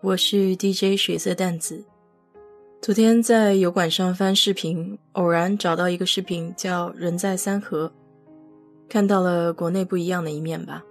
我是 DJ 水色淡子。昨天在油管上翻视频，偶然找到一个视频，叫《人在三河》，看到了国内不一样的一面吧。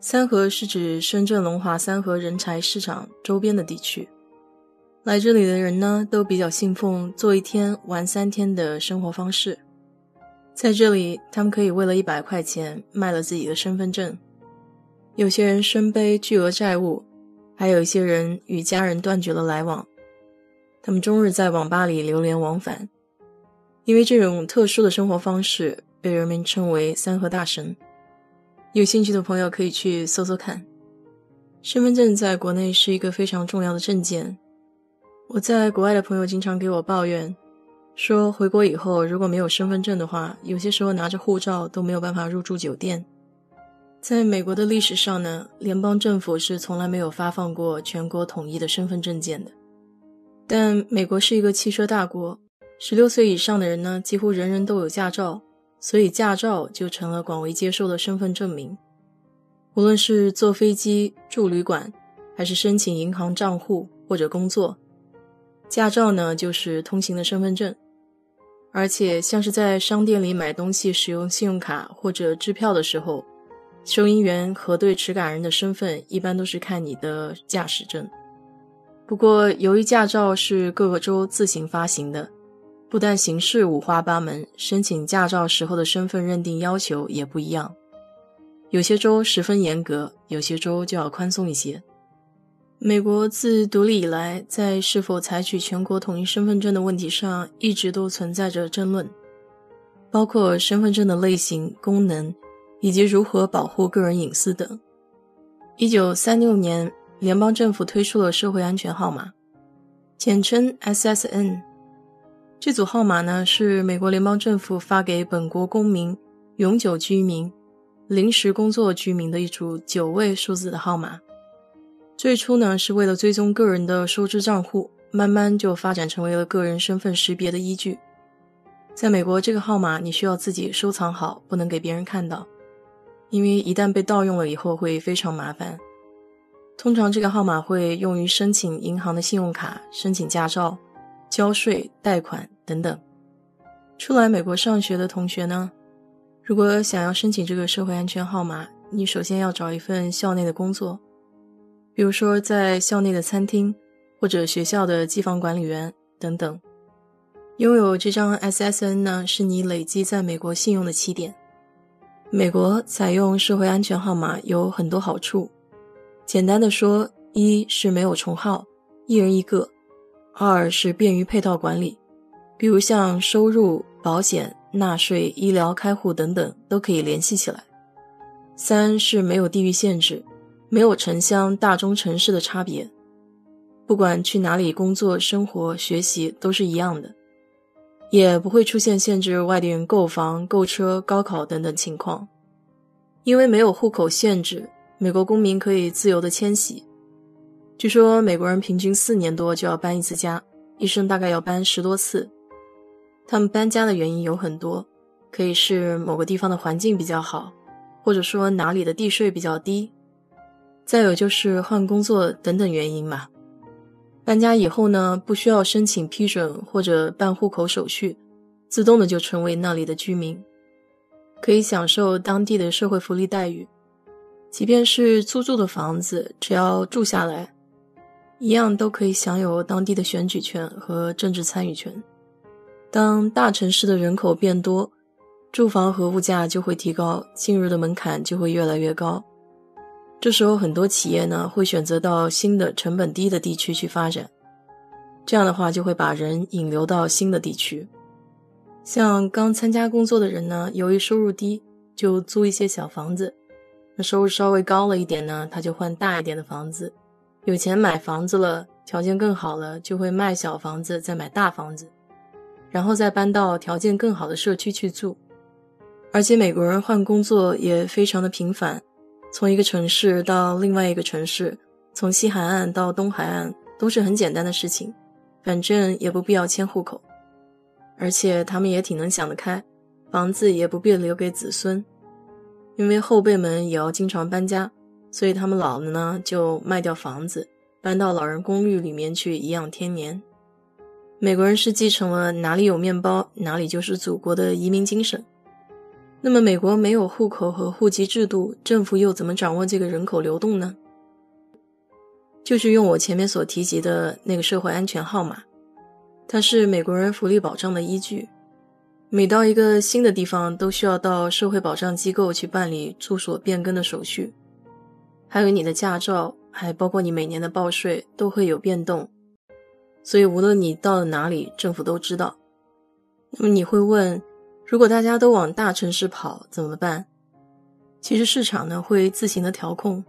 三河是指深圳龙华三河人才市场周边的地区，来这里的人呢，都比较信奉做一天玩三天的生活方式。在这里，他们可以为了一百块钱卖了自己的身份证。有些人身背巨额债务，还有一些人与家人断绝了来往，他们终日在网吧里流连忘返。因为这种特殊的生活方式，被人们称为“三和大神”。有兴趣的朋友可以去搜搜看。身份证在国内是一个非常重要的证件。我在国外的朋友经常给我抱怨，说回国以后如果没有身份证的话，有些时候拿着护照都没有办法入住酒店。在美国的历史上呢，联邦政府是从来没有发放过全国统一的身份证件的。但美国是一个汽车大国，十六岁以上的人呢，几乎人人都有驾照，所以驾照就成了广为接受的身份证明。无论是坐飞机、住旅馆，还是申请银行账户或者工作，驾照呢就是通行的身份证。而且像是在商店里买东西使用信用卡或者支票的时候。收银员核对持卡人的身份，一般都是看你的驾驶证。不过，由于驾照是各个州自行发行的，不但形式五花八门，申请驾照时候的身份认定要求也不一样。有些州十分严格，有些州就要宽松一些。美国自独立以来，在是否采取全国统一身份证的问题上，一直都存在着争论，包括身份证的类型、功能。以及如何保护个人隐私等。一九三六年，联邦政府推出了社会安全号码，简称 SSN。这组号码呢，是美国联邦政府发给本国公民、永久居民、临时工作居民的一组九位数字的号码。最初呢，是为了追踪个人的收支账户，慢慢就发展成为了个人身份识别的依据。在美国，这个号码你需要自己收藏好，不能给别人看到。因为一旦被盗用了以后会非常麻烦。通常这个号码会用于申请银行的信用卡、申请驾照、交税、贷款等等。初来美国上学的同学呢，如果想要申请这个社会安全号码，你首先要找一份校内的工作，比如说在校内的餐厅或者学校的机房管理员等等。拥有这张 SSN 呢，是你累积在美国信用的起点。美国采用社会安全号码有很多好处，简单的说，一是没有重号，一人一个；二是便于配套管理，比如像收入、保险、纳税、医疗、开户等等都可以联系起来；三是没有地域限制，没有城乡、大中城市的差别，不管去哪里工作、生活、学习都是一样的。也不会出现限制外地人购房、购车、高考等等情况，因为没有户口限制，美国公民可以自由的迁徙。据说美国人平均四年多就要搬一次家，一生大概要搬十多次。他们搬家的原因有很多，可以是某个地方的环境比较好，或者说哪里的地税比较低，再有就是换工作等等原因嘛。搬家以后呢，不需要申请批准或者办户口手续，自动的就成为那里的居民，可以享受当地的社会福利待遇。即便是租住的房子，只要住下来，一样都可以享有当地的选举权和政治参与权。当大城市的人口变多，住房和物价就会提高，进入的门槛就会越来越高。这时候，很多企业呢会选择到新的成本低的地区去发展，这样的话就会把人引流到新的地区。像刚参加工作的人呢，由于收入低，就租一些小房子；那收入稍微高了一点呢，他就换大一点的房子。有钱买房子了，条件更好了，就会卖小房子再买大房子，然后再搬到条件更好的社区去住。而且美国人换工作也非常的频繁，从一个城市到另外一个城市，从西海岸到东海岸都是很简单的事情，反正也不必要迁户口。而且他们也挺能想得开，房子也不必留给子孙，因为后辈们也要经常搬家，所以他们老了呢就卖掉房子。搬到老人公寓里面去颐养天年。美国人是继承了哪里有面包哪里就是祖国的移民精神。那么美国没有户口和户籍制度，政府又怎么掌握这个人口流动呢？就是用我前面所提及的那个社会安全号码，它是美国人福利保障的依据。每到一个新的地方，都需要到社会保障机构去办理住所变更的手续，还有你的驾照。还包括你每年的报税都会有变动，所以无论你到了哪里，政府都知道。那么你会问，如果大家都往大城市跑怎么办？其实市场呢会自行的调控，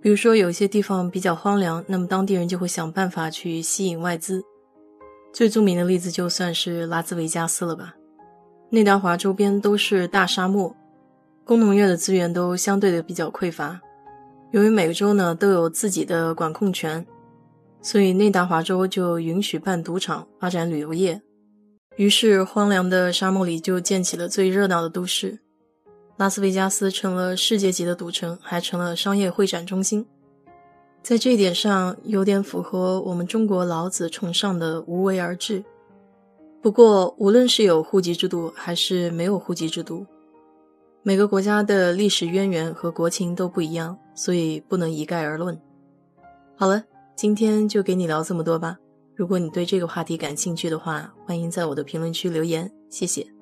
比如说有些地方比较荒凉，那么当地人就会想办法去吸引外资。最著名的例子就算是拉斯维加斯了吧？内达华周边都是大沙漠，工农业的资源都相对的比较匮乏。由于每个州呢都有自己的管控权，所以内达华州就允许办赌场、发展旅游业。于是，荒凉的沙漠里就建起了最热闹的都市，拉斯维加斯成了世界级的赌城，还成了商业会展中心。在这一点上，有点符合我们中国老子崇尚的无为而治。不过，无论是有户籍制度还是没有户籍制度，每个国家的历史渊源和国情都不一样，所以不能一概而论。好了，今天就给你聊这么多吧。如果你对这个话题感兴趣的话，欢迎在我的评论区留言，谢谢。